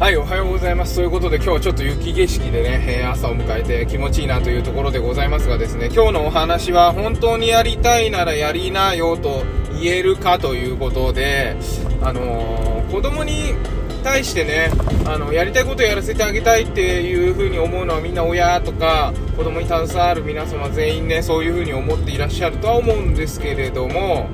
はい、おはようございます。ということで今日はちょっと雪景色でね、えー朝を迎えて気持ちいいなというところでございますがですね、今日のお話は本当にやりたいならやりなよと言えるかということで、あのー子供に対してね、あの、やりたいことをやらせてあげたいっていう風に思うのはみんな親とか子供に携わる皆様全員ね、そういう風に思っていらっしゃるとは思うんですけれども、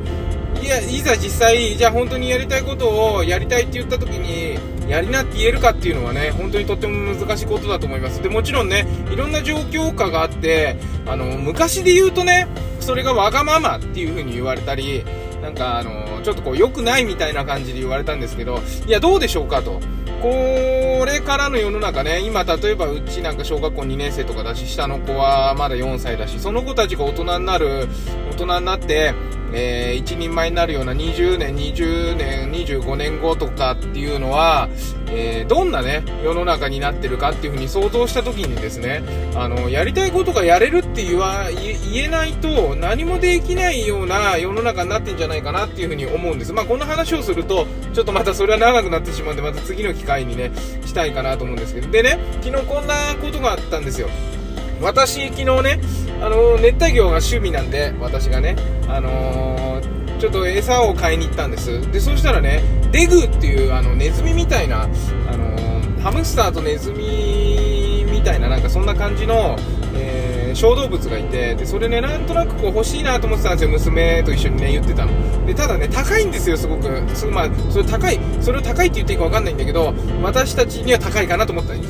いや、いざ実際、じゃあ本当にやりたいことをやりたいって言った時に、やりなって言えるかっていうのはね、本当にとっても難しいことだと思います。で、もちろんね、いろんな状況下があって、あの、昔で言うとね、それがわがままっていう風に言われたり、なんかあの、ちょっとこう良くないみたいな感じで言われたんですけど、いや、どうでしょうかと。これからの世の中ね、今例えばうちなんか小学校2年生とかだし、下の子はまだ4歳だし、その子たちが大人になる、大人になって、えー一人前になるような20年、20年、25年後とかっていうのは、えーどんなね、世の中になってるかっていうふうに想像した時にですね、あの、やりたいことがやれるって言わ、言言えないと何もできないような世の中になってんじゃないかなっていうふうに思うんです。まあ、この話をすると、ちょっとまたそれは長くなってしまうんで、また次の機会にね、したいかなと思うんですけど。でね、昨日こんなことがあったんですよ。私、昨日ね、あの熱帯魚が趣味なんで、私がね、あのーちょっと餌を買いに行ったんです。で、そうしたらね、デグっていう、あの、ネズミみたいな、あのーハムスターとネズミみたいな、なんかそんな感じの、えー小動物がいて、で、それね、なんとなくこう欲しいなと思ってたんですよ、娘と一緒にね、言ってたの。で、ただね、高いんですよ、すごく。すまあ、それ高い、それを高いって言っていいかわかんないんだけど、私たちには高いかなと思ったら、い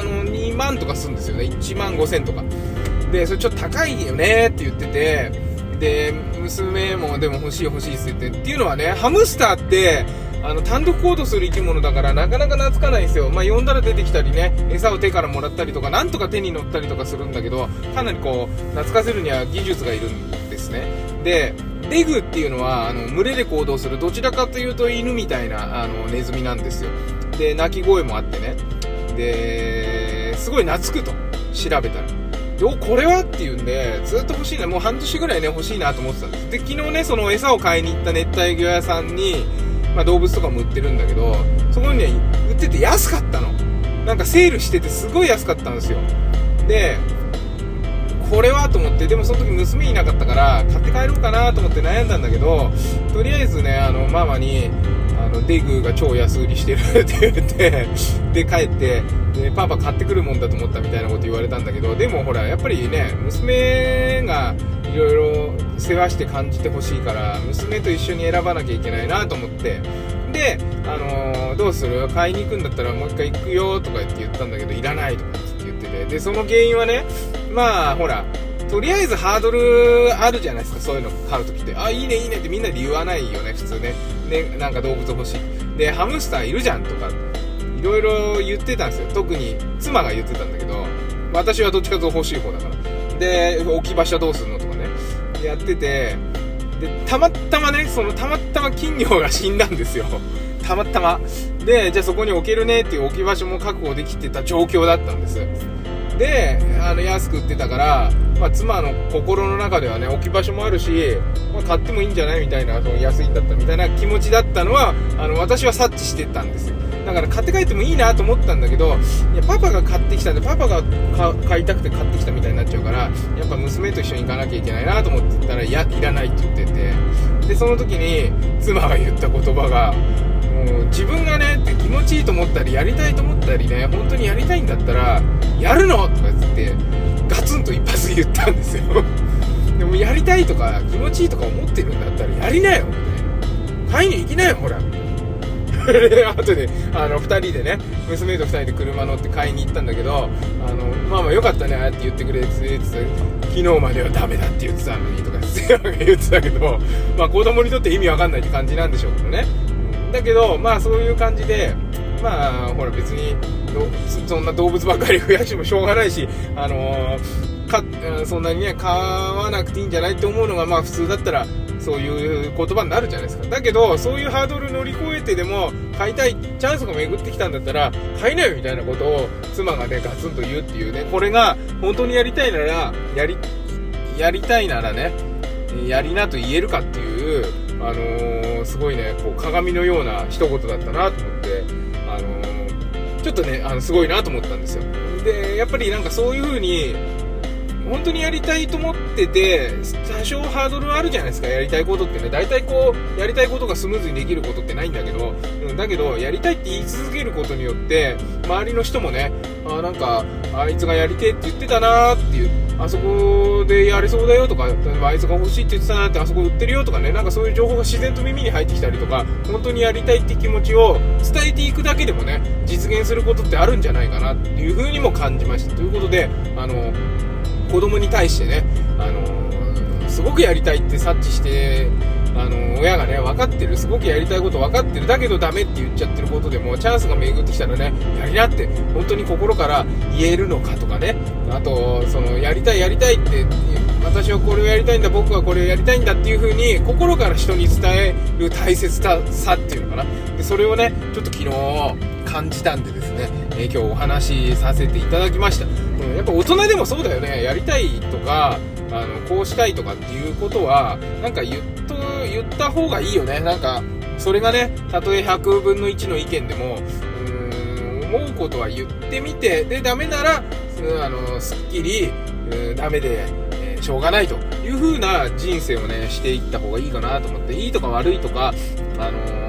あの、2万とかするんですよね、1万5千とか。で、それちょっと高いよねって言ってて、で、娘もでも欲しい欲しいって言って、っていうのはね、ハムスターって、あの、単独行動する生き物だからなかなか懐かないんですよ。まあ、呼んだら出てきたりね、餌を手からもらったりとか、なんとか手に乗ったりとかするんだけど、かなりこう、懐かせるには技術がいるんですね。で、デグっていうのは、あの、群れで行動する、どちらかというと犬みたいな、あの、ネズミなんですよ。で、鳴き声もあってね。で、すごい懐くと、調べたら。お、これは？っていうんで、ずっと欲しいな、もう半年ぐらいね、欲しいなと思ってたんです。で、昨日ね、その餌を買いに行った熱帯魚屋さんに、まあ動物とかも売ってるんだけど、そこにね、売ってて安かったの。なんかセールしててすごい安かったんですよ。で、これはと思って、でもその時娘いなかったから、買って帰ろうかなと思って悩んだんだけど、とりあえずね、あの、ママに、あの、デグが超安売りしてるって言って、で、帰って、で、パパ買ってくるもんだと思ったみたいなこと言われたんだけど、でもほら、やっぱりね、娘がいろいろ世話して感じてほしいから、娘と一緒に選ばなきゃいけないなと思って、で、あのーどうする？買いに行くんだったらもう一回行くよとか言って言ったんだけど、いらないとかって言ってて、で、その原因はね、まあ、ほら、とりあえずハードルあるじゃないですか、そういうの買うときって。あ、いいね、いいねってみんなで言わないよね、普通ね。ね、なんか動物欲しい。で、ハムスターいるじゃんとか、いろいろ言ってたんですよ。特に妻が言ってたんだけど、私はどっちかと欲しい方だから。で、置き場所どうすんのとかね、やってて、で、たまたまね、そのたまたま金魚が死んだんですよ。たまたま。で、じゃあそこに置けるねっていう置き場所も確保できてた状況だったんです。で、あの、安く売ってたから、まあ、妻の心の中ではね、置き場所もあるし、まあ、買ってもいいんじゃないみたいな、その安いんだったみたいな気持ちだったのは、あの、私は察知してたんです。だから買って帰ってもいいなと思ったんだけど、いや、パパが買ってきたんで、パパが買いたくて買ってきたみたいになっちゃうから、やっぱ娘と一緒に行かなきゃいけないなと思ってたら、いや、いらないって言ってて、で、その時に、妻が言った言葉が、もう自分がねって気持ちと思ったりやりたいと思ったりね本当にやりたいんだったらやるの！とか言ってガツンと一発言ったんですよ。でもやりたいとか気持ちいいとか思ってるんだったらやりなよ！みたいな。買いに行きなよ！ほら！みたいなで後であの2人でね娘と2人で車乗って買いに行ったんだけどあのまあまあよかったねって言ってくれてて昨日まではダメだって言ってたのにとか言ってたけどまあ子供にとって意味わかんないって感じなんでしょうけどね。だけどまあそういう感じでまあほら別にどそんな動物ばっかり増やしてもしょうがないしあのーかそんなにね買わなくていいんじゃないって思うのがまあ普通だったらそういう言葉になるじゃないですか。だけどそういうハードル乗り越えてでも買いたいチャンスが巡ってきたんだったら買いなよみたいなことを妻がねガツンと言うっていうねこれが本当にやりたいならやりやりたいならねやりなと言えるかっていう、あのーすごいねこう鏡のような一言だったなと思って、ちょっとねあのすごいなと思ったんですよ。でやっぱりなんかそういう風に本当にやりたいと思ってて少ハードルあるじゃないですか。やりたいことってね。大体こうやりたいことがスムーズにできることってないんだけど、うん、だけどやりたいって言い続けることによって周りの人もねあなんかあいつがやりてえって言ってたなーっていう。あそこでやれそうだよとかあいつが欲しいって言ってたなってあそこ売ってるよとかね。なんかそういう情報が自然と耳に入ってきたりとか本当にやりたいって気持ちを伝えていくだけでもね実現することってあるんじゃないかなっていう風にも感じました。ということであの子供に対してね、あの、すごくやりたいって察知して、あの、親がね、分かってる、すごくやりたいこと分かってる、だけどダメって言っちゃってることでも、チャンスが巡ってきたらね、やりなって、本当に心から言えるのかとかね、あと、その、やりたい、やりたいって、私はこれをやりたいんだ、僕はこれをやりたいんだっていう風に、心から人に伝える大切さっていうのかな。で、それをね、ちょっと昨日感じたんでですね、え、今日お話しさせていただきました。うん、やっぱ大人でもそうだよね。やりたいとか、あの、こうしたいとかっていうことは、なんか言っと、言った方がいいよね。なんか、それがね、たとえ100分の1の意見でも、うーん、思うことは言ってみて、で、ダメなら、あの、すっきり、う、ダメで、えー、しょうがないという風な人生をね、していった方がいいかなと思って、いいとか悪いとか、あのー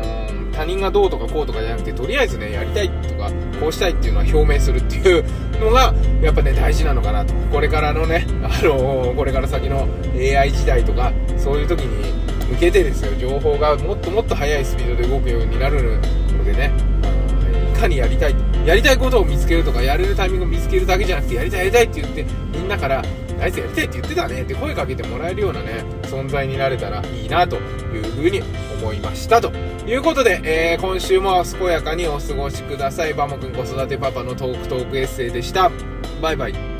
他人がどうとかこうとかじゃなくて、とりあえずね、やりたいとか、こうしたいっていうのは表明するっていうのが、やっぱね、大事なのかなと。これからのね、あのー、これから先の AI 時代とか、そういう時に向けてですよ、情報がもっともっと速いスピードで動くようになるのでね、いかにやりたい、やりたいことを見つけるとか、やれるタイミングを見つけるだけじゃなくて、やりたいやりたいって言って、みんなから、あいつやりたいって言ってたねって声かけてもらえるようなね、存在になれたらいいなというふうに思いましたと。いうことで、えー、今週も健やかにお過ごしください。バモくん子育てパパのトークトークエッセイでした。バイバイ。